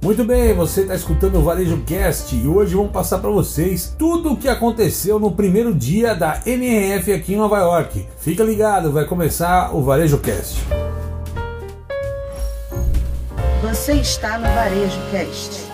Muito bem, você está escutando o Varejo Cast e hoje vamos passar para vocês tudo o que aconteceu no primeiro dia da NRF aqui em Nova York. Fica ligado, vai começar o Varejo Cast. Você está no Varejo Cast.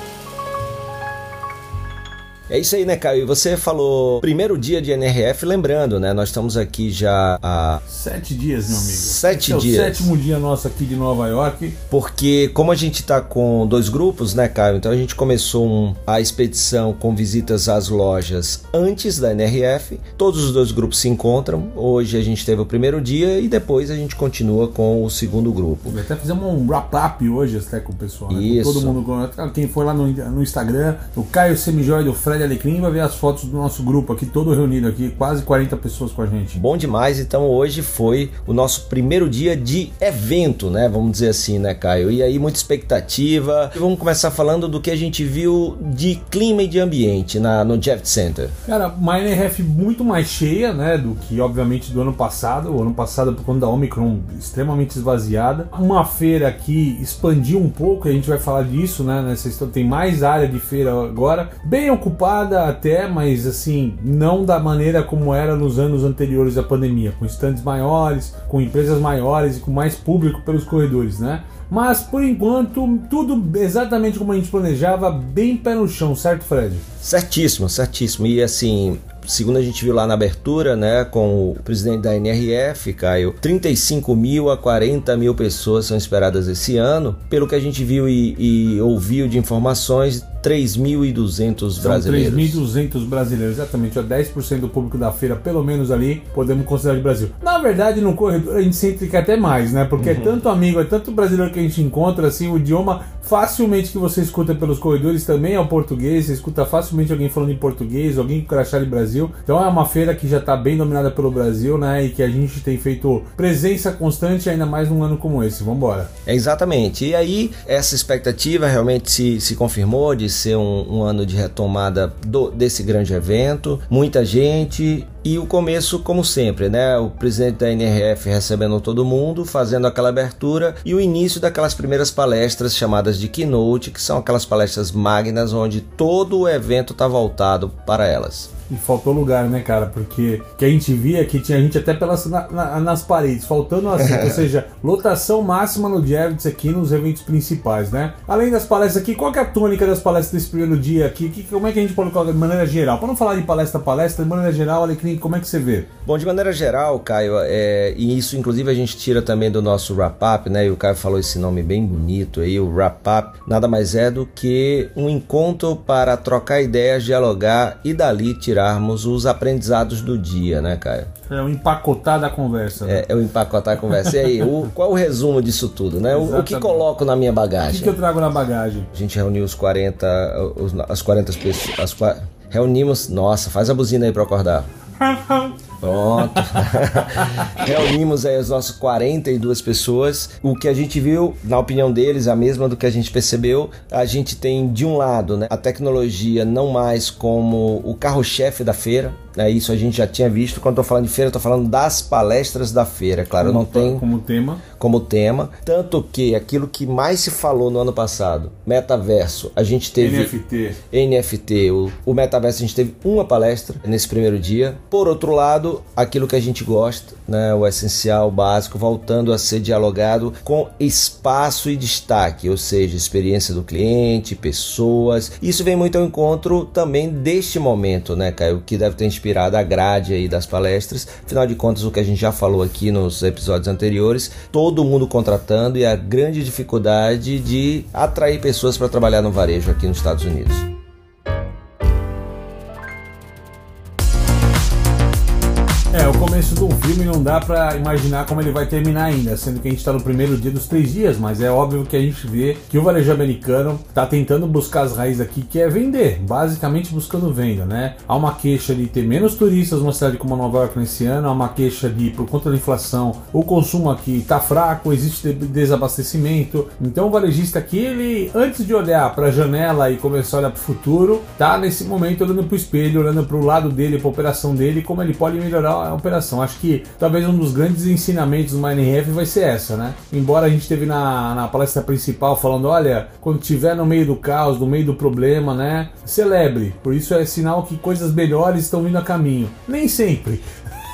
É isso aí, né, Caio? Você falou primeiro dia de NRF, lembrando, né? Nós estamos aqui já há. Sete dias, meu amigo. Sete Esse dias. É o sétimo dia nosso aqui de Nova York. Porque, como a gente tá com dois grupos, né, Caio? Então a gente começou um- a expedição com visitas às lojas antes da NRF. Todos os dois grupos se encontram. Hoje a gente teve o primeiro dia e depois a gente continua com o segundo grupo. Até fizemos um wrap-up hoje até com o pessoal, né? Isso. Com todo mundo. Quem foi lá no, no Instagram, o Caio Semijóia e o Fred Alecrim vai ver as fotos do nosso grupo aqui, todo reunido aqui, quase 40 pessoas com a gente. Bom demais, então hoje foi o nosso primeiro dia de evento, né? Vamos dizer assim, né, Caio? E aí, muita expectativa. E vamos começar falando do que a gente viu de clima e de ambiente na, no Jeff Center. Cara, NRF muito mais cheia, né, do que obviamente do ano passado. O ano passado, por conta da Omicron, extremamente esvaziada. Uma feira que expandiu um pouco, a gente vai falar disso, né, nessa história. Tem mais área de feira agora, bem ocupada até, mas assim, não da maneira como era nos anos anteriores à pandemia, com estandes maiores, com empresas maiores e com mais público pelos corredores, né? Mas por enquanto, tudo exatamente como a gente planejava, bem pé no chão, certo, Fred? Certíssimo, certíssimo. E assim, segundo a gente viu lá na abertura, né, com o presidente da NRF, Caio, 35 mil a 40 mil pessoas são esperadas esse ano. Pelo que a gente viu e, e ouviu de informações, 3.200 São brasileiros. 3.200 brasileiros, exatamente. ó, 10% do público da feira, pelo menos ali, podemos considerar de Brasil. Na verdade, no corredor a gente sempre quer até mais, né? Porque é tanto amigo, é tanto brasileiro que a gente encontra, assim, o idioma facilmente que você escuta pelos corredores também é o português. Você escuta facilmente alguém falando em português, alguém com crachá de Brasil. Então é uma feira que já está bem dominada pelo Brasil, né? E que a gente tem feito presença constante, ainda mais num ano como esse. Vambora. É, exatamente. E aí, essa expectativa realmente se, se confirmou de ser um, um ano de retomada do- desse grande evento. Muita gente. E o começo, como sempre, né? O presidente da NRF recebendo todo mundo, fazendo aquela abertura e o início daquelas primeiras palestras chamadas de keynote, que são aquelas palestras magnas onde todo o evento está voltado para elas. E faltou lugar, né, cara? Porque o que a gente via que tinha gente até pelas, na- na- nas paredes, faltando assim, ou seja, lotação máxima no Javits aqui nos eventos principais, né? Além das palestras aqui, qual é a tônica das palestras desse primeiro dia aqui? Que, como é que a gente pode colocar de maneira geral? Para não falar de palestra a palestra, de maneira geral, Alecrim, como é que você vê? Bom, de maneira geral, Caio, é, e isso inclusive a gente tira também do nosso wrap-up, né? E o Caio falou esse nome bem bonito aí, o wrap-up, nada mais é do que um encontro para trocar ideias, dialogar e dali tirarmos os aprendizados do dia, né, Caio? É um empacotar da conversa. né? É, é o empacotar a conversa. E aí, o, qual o resumo disso tudo, né? O, o que coloco na minha O que, bagagem? que eu trago na bagagem? A gente reuniu os 40, os- as 40 pessoas, as, reunimos, nossa, faz a buzina aí para acordar. Pronto. Reunimos aí as nossas 42 pessoas. O que a gente viu, na opinião deles, a mesma do que a gente percebeu. A gente tem, de um lado, né, a tecnologia não mais como o carro-chefe da feira. Né, isso a gente já tinha visto. Quando tô falando de feira, tô falando das palestras da feira. Claro, não tem Como tema. como tema. Tanto que aquilo que mais se falou no ano passado, metaverso, a gente teve. NFT. NFT, o, o metaverso, a gente teve uma palestra nesse primeiro dia. Por outro lado, aquilo que a gente gosta, né, o essencial, o básico, voltando a ser dialogado com espaço e destaque, ou seja, experiência do cliente, pessoas. Isso vem muito ao encontro também deste momento, né, Caio, que deve ter inspirado a grade aí das palestras. Afinal de contas, o que a gente já falou aqui nos episódios anteriores, todo mundo contratando e a grande dificuldade de atrair pessoas para trabalhar no varejo aqui nos Estados Unidos. Não dá pra imaginar como ele vai terminar ainda, sendo que a gente tá no primeiro dia dos três dias, mas é óbvio que a gente vê que o varejo americano tá tentando buscar as raízes aqui, que é vender, basicamente buscando venda, né? Há uma queixa de ter menos turistas numa cidade como Nova York nesse ano, há uma queixa de, por conta da inflação, o consumo aqui tá fraco, existe de- desabastecimento, então o varejista aqui, ele, antes de olhar pra janela e começar a olhar pro futuro, tá nesse momento olhando pro espelho, olhando pro lado dele, pra operação dele, como ele pode melhorar a operação. Acho que talvez um dos grandes ensinamentos do MineRF vai ser essa, né? Embora a gente teve na, na palestra principal falando, olha, quando estiver no meio do caos, no meio do problema, né? Celebre. Por isso é sinal que coisas melhores estão vindo a caminho. Nem sempre.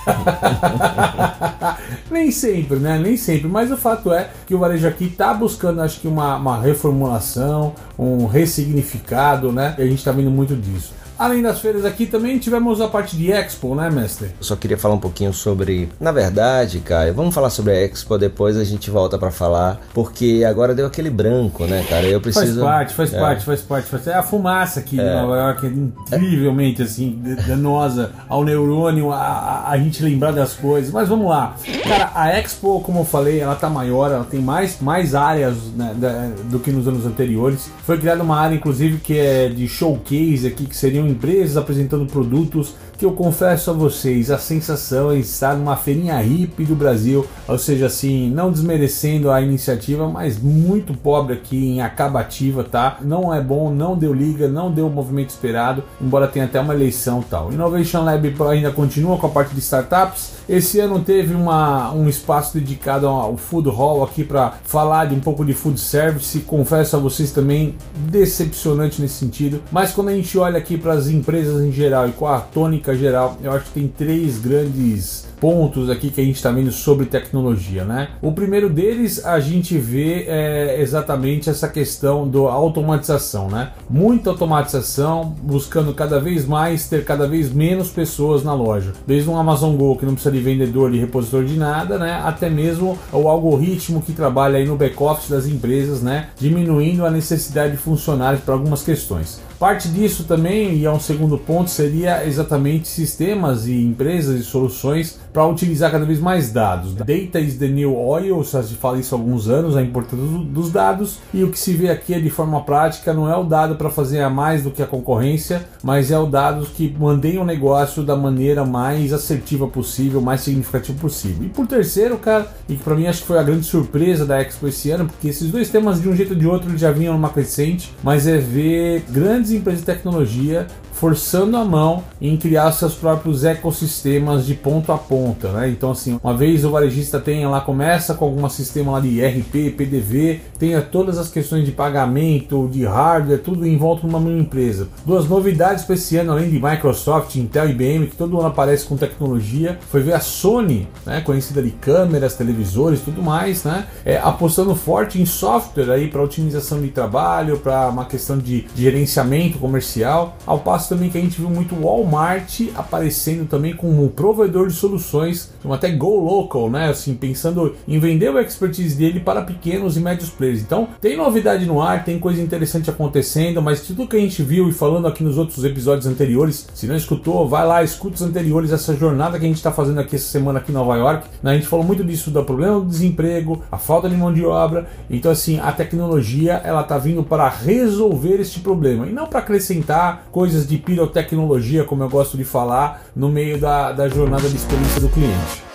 Nem sempre, né? Nem sempre. Mas o fato é que o varejo aqui está buscando, acho que, uma, uma reformulação, um ressignificado, né? E a gente está vendo muito disso. Além das feiras aqui, também tivemos a parte de Expo, né, mestre? Eu só queria falar um pouquinho sobre. Na verdade, Caio, vamos falar sobre a Expo, depois a gente volta para falar, porque agora deu aquele branco, né, cara? Eu preciso. Faz parte, faz é. parte, faz parte. Faz... É a fumaça aqui é. de Nova York, é incrivelmente, assim, danosa ao neurônio, a, a, a, gente lembrar das coisas. Mas vamos lá. Cara, a Expo, como eu falei, ela tá maior, ela tem mais, mais áreas né, da, do que nos anos anteriores. Foi criada uma área, inclusive, que é de showcase aqui, que seriam empresas apresentando produtos que eu confesso a vocês, a sensação é estar numa feirinha hippie do Brasil, ou seja, assim, não desmerecendo a iniciativa, mas muito pobre aqui em acabativa, tá? Não é bom, não deu liga, não deu o movimento esperado, embora tenha até uma eleição tal. Innovation Lab ainda continua com a parte de startups. Esse ano teve uma, um espaço dedicado ao Food Hall aqui para falar de um pouco de food service. Confesso a vocês também, decepcionante nesse sentido. Mas quando a gente olha aqui para as empresas em geral e com a tônica geral, eu acho que tem três grandes pontos aqui que a gente está vendo sobre tecnologia, né? O primeiro deles a gente vê é, exatamente essa questão da automatização, né? Muita automatização, buscando cada vez mais ter cada vez menos pessoas na loja, desde um Amazon Go que não precisa de vendedor, de repositor de nada, né? Até mesmo o algoritmo que trabalha aí no back office das empresas, né? Diminuindo a necessidade de funcionários para algumas questões. Parte disso também, e é um segundo ponto, seria exatamente sistemas e empresas e soluções para utilizar cada vez mais dados. Data is the new oil, já se fala isso há alguns anos, a importância dos dados, e o que se vê aqui é de forma prática, não é o dado para fazer a mais do que a concorrência, mas é o dado que mantém o negócio da maneira mais assertiva possível, mais significativa possível. E por terceiro, cara, e que para mim acho que foi a grande surpresa da Expo esse ano, porque esses dois temas de um jeito ou de outro já vinham numa crescente, mas é ver grandes grandes empresas de tecnologia forçando a mão em criar seus próprios ecossistemas de ponta a ponta, né? Então assim, uma vez o varejista tenha lá começa com algum sistema lá de RP, PDV, tenha todas as questões de pagamento, de hardware, tudo em volta de uma mesma empresa. Duas novidades para esse ano, além de Microsoft, Intel e IBM, que todo ano aparece com tecnologia, foi ver a Sony, né, conhecida de câmeras, televisores, tudo mais, né, é, apostando forte em software aí para otimização de trabalho, para uma questão de, de gerenciamento comercial, ao passo também que a gente viu muito Walmart aparecendo também como um provedor de soluções, até Go Local, né? Assim, pensando em vender o expertise dele para pequenos e médios players. Então, tem novidade no ar, tem coisa interessante acontecendo, mas tudo que a gente viu e falando aqui nos outros episódios anteriores, se não escutou, vai lá, escuta os anteriores, essa jornada que a gente está fazendo aqui essa semana aqui em Nova York. Né? A gente falou muito disso do problema do desemprego, a falta de mão de obra. Então, assim, a tecnologia ela está vindo para resolver este problema e não para acrescentar coisas de pirotecnologia, como eu gosto de falar, no meio da, da jornada de experiência do cliente.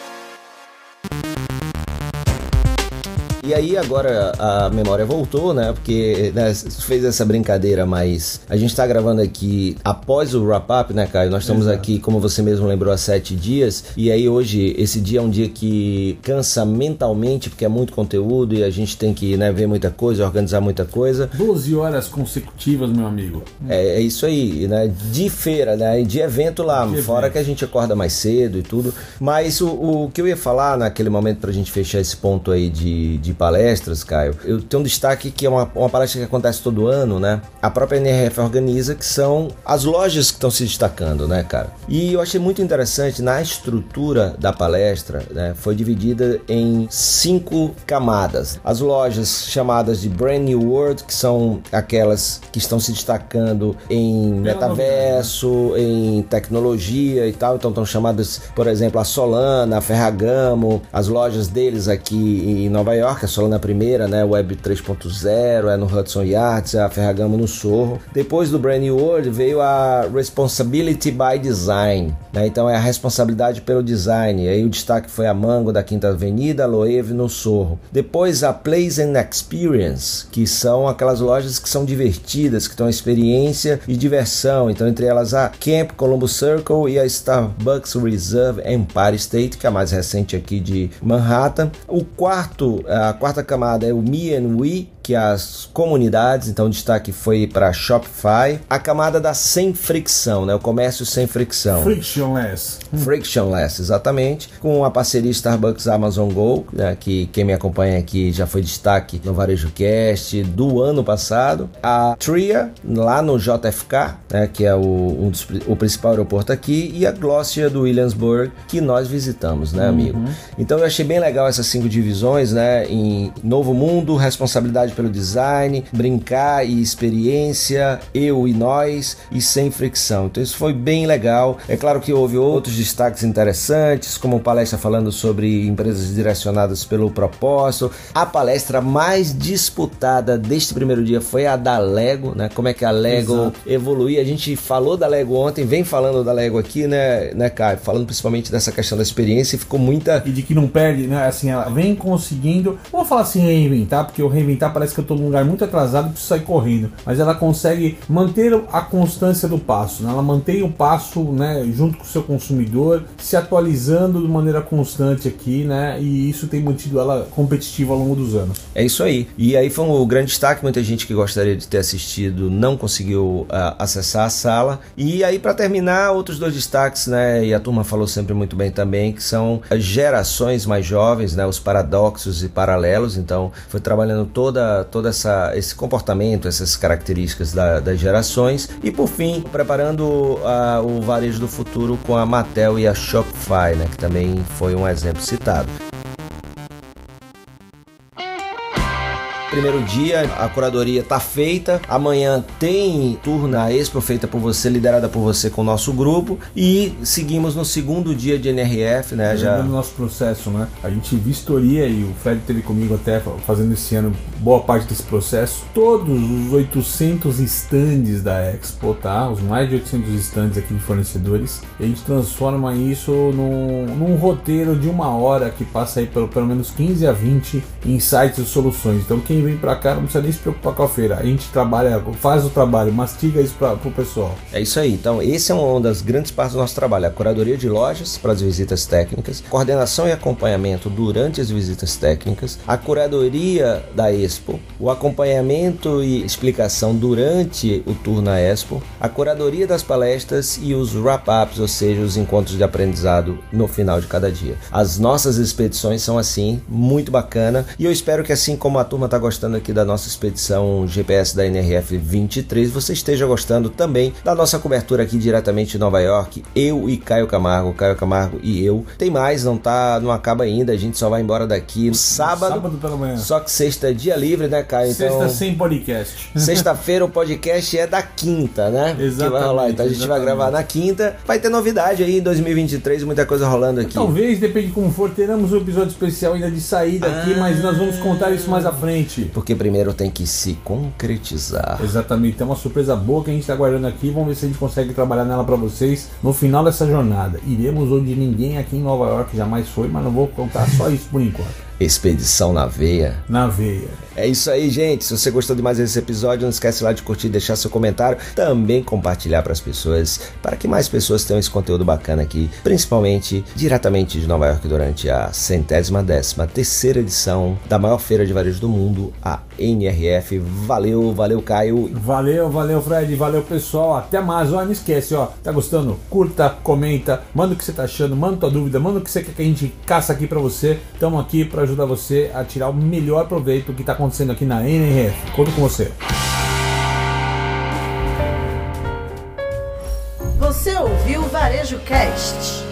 E aí agora a memória voltou, né? Porque né, fez essa brincadeira, mas a gente tá gravando aqui após o wrap-up, né, Caio? Nós estamos Exato. aqui, como você mesmo lembrou, há sete dias. E aí hoje, esse dia é um dia que cansa mentalmente, porque é muito conteúdo e a gente tem que né, ver muita coisa, organizar muita coisa. 12 horas consecutivas, meu amigo. É, é isso aí, né? De feira, né? De evento lá, de fora evento. que a gente acorda mais cedo e tudo. Mas o, o que eu ia falar naquele momento pra gente fechar esse ponto aí de, de palestras, Caio, eu tenho um destaque que é uma, uma palestra que acontece todo ano, né? A própria NRF organiza, que são as lojas que estão se destacando, né, cara? E eu achei muito interessante, na estrutura da palestra, né, foi dividida em cinco camadas. As lojas chamadas de Brand New World, que são aquelas que estão se destacando em metaverso, em tecnologia e tal, então estão chamadas, por exemplo, a Solana, a Ferragamo, as lojas deles aqui em Nova York, só na primeira, né? Web 3.0, é no Hudson Yards, a Ferragamo no Sorro. Depois do Brand New World veio a Responsibility by Design, né? Então é a responsabilidade pelo design. Aí o destaque foi a Mango da Quinta Avenida, a Loewe no Sorro. Depois a Place and Experience, que são aquelas lojas que são divertidas, que estão experiência e diversão. Então entre elas a Camp Columbus Circle e a Starbucks Reserve Empire State, que é a mais recente aqui de Manhattan. O quarto, a quarta camada é o Me and We, que as comunidades, então o destaque foi para Shopify, a camada da sem fricção, né? O comércio sem fricção. Frictionless. Frictionless, exatamente. Com a parceria Starbucks Amazon Go, né, que quem me acompanha aqui já foi destaque no Varejo Cast do ano passado. A Tria, lá no JFK, né, que é o, um dos, o principal aeroporto aqui, e a Glossier do Williamsburg, que nós visitamos, né, amigo? Uhum. Então eu achei bem legal essas cinco divisões, né? Em Novo Mundo, responsabilidade pelo design, brincar e experiência, eu e nós e sem fricção. Então isso foi bem legal. É claro que houve outros destaques interessantes, como palestra falando sobre empresas direcionadas pelo propósito. A palestra mais disputada deste primeiro dia foi a da Lego, né? Como é que a Lego Exato. evolui. A gente falou da Lego ontem, vem falando da Lego aqui, né, né, Caio? Falando principalmente dessa questão da experiência e ficou muita. E de que não perde, né? Assim, ela vem conseguindo. Vou falar assim, reinventar, porque o reinventar parece parece que eu estou num lugar muito atrasado e preciso sair correndo. Mas ela consegue manter a constância do passo, né? ela mantém o passo né, junto com o seu consumidor, se atualizando de maneira constante aqui, né? E isso tem mantido ela competitiva ao longo dos anos. É isso aí. E aí foi um grande destaque, muita gente que gostaria de ter assistido não conseguiu uh, acessar a sala. E aí, para terminar, outros dois destaques, né? E a turma falou sempre muito bem também, que são as gerações mais jovens, né? Os paradoxos e paralelos. Então, foi trabalhando toda todo essa, esse comportamento, essas características da, das gerações. E por fim, preparando a, o varejo do futuro com a Mattel e a Shopify, né, que também foi um exemplo citado. Primeiro dia, a curadoria tá feita. Amanhã tem tour na Expo feita por você, liderada por você com o nosso grupo. E seguimos no segundo dia de NRF, né? Já no nosso processo, né? A gente vistoria e o Fred teve comigo até fazendo esse ano boa parte desse processo. Todos os 800 stands da Expo, tá? Os mais de 800 stands aqui de fornecedores. A gente transforma isso num, num roteiro de uma hora que passa aí pelo, pelo menos 15 a 20 insights e soluções. Então quem vem para cá não precisa nem se preocupar com a feira. A gente trabalha, faz o trabalho, mastiga isso para o pessoal. É isso aí. Então, esse é uma das grandes partes do nosso trabalho: a curadoria de lojas para as visitas técnicas, coordenação e acompanhamento durante as visitas técnicas, a curadoria da Expo, o acompanhamento e explicação durante o tour na Expo, a curadoria das palestras e os wrap-ups, ou seja, os encontros de aprendizado no final de cada dia. As nossas expedições são assim, muito bacana, e eu espero que assim como a turma está gostando gostando aqui da nossa expedição GPS da NRF 23, você esteja gostando também da nossa cobertura aqui diretamente de Nova York, eu e Caio Camargo, Caio Camargo e eu. Tem mais, não tá, não acaba ainda, a gente só vai embora daqui no sábado. Sábado pela manhã. Só que sexta é dia livre, né, Caio? Sexta então, sem podcast. Sexta-feira o podcast é da quinta, né? Exatamente. Que vai rolar. Então a gente exatamente. vai gravar na quinta. Vai ter novidade aí em 2023, muita coisa rolando aqui. Talvez, depende de como for, teremos um episódio especial ainda de saída ah. aqui, mas nós vamos contar isso mais à frente. Porque primeiro tem que se concretizar. Exatamente, tem uma surpresa boa que a gente está guardando aqui. Vamos ver se a gente consegue trabalhar nela para vocês no final dessa jornada. Iremos onde ninguém aqui em Nova York jamais foi, mas não vou contar só isso por enquanto. Expedição na veia. Na veia. É isso aí, gente. Se você gostou de mais esse episódio, não esquece lá de curtir, deixar seu comentário, também compartilhar para as pessoas, para que mais pessoas tenham esse conteúdo bacana aqui, principalmente diretamente de Nova York durante a centésima décima terceira edição da maior feira de varejo do mundo, a NRF. Valeu, valeu, Caio. Valeu, valeu, Fred. Valeu, pessoal. Até mais. Ó, não esquece, ó. Tá gostando? Curta, comenta, manda o que você tá achando, manda tua dúvida, manda o que você quer que a gente caça aqui para você. Estamos aqui para ajudar você a tirar o melhor proveito que está acontecendo aqui na NRF. Conto com você. Você ouviu o Varejo Cast.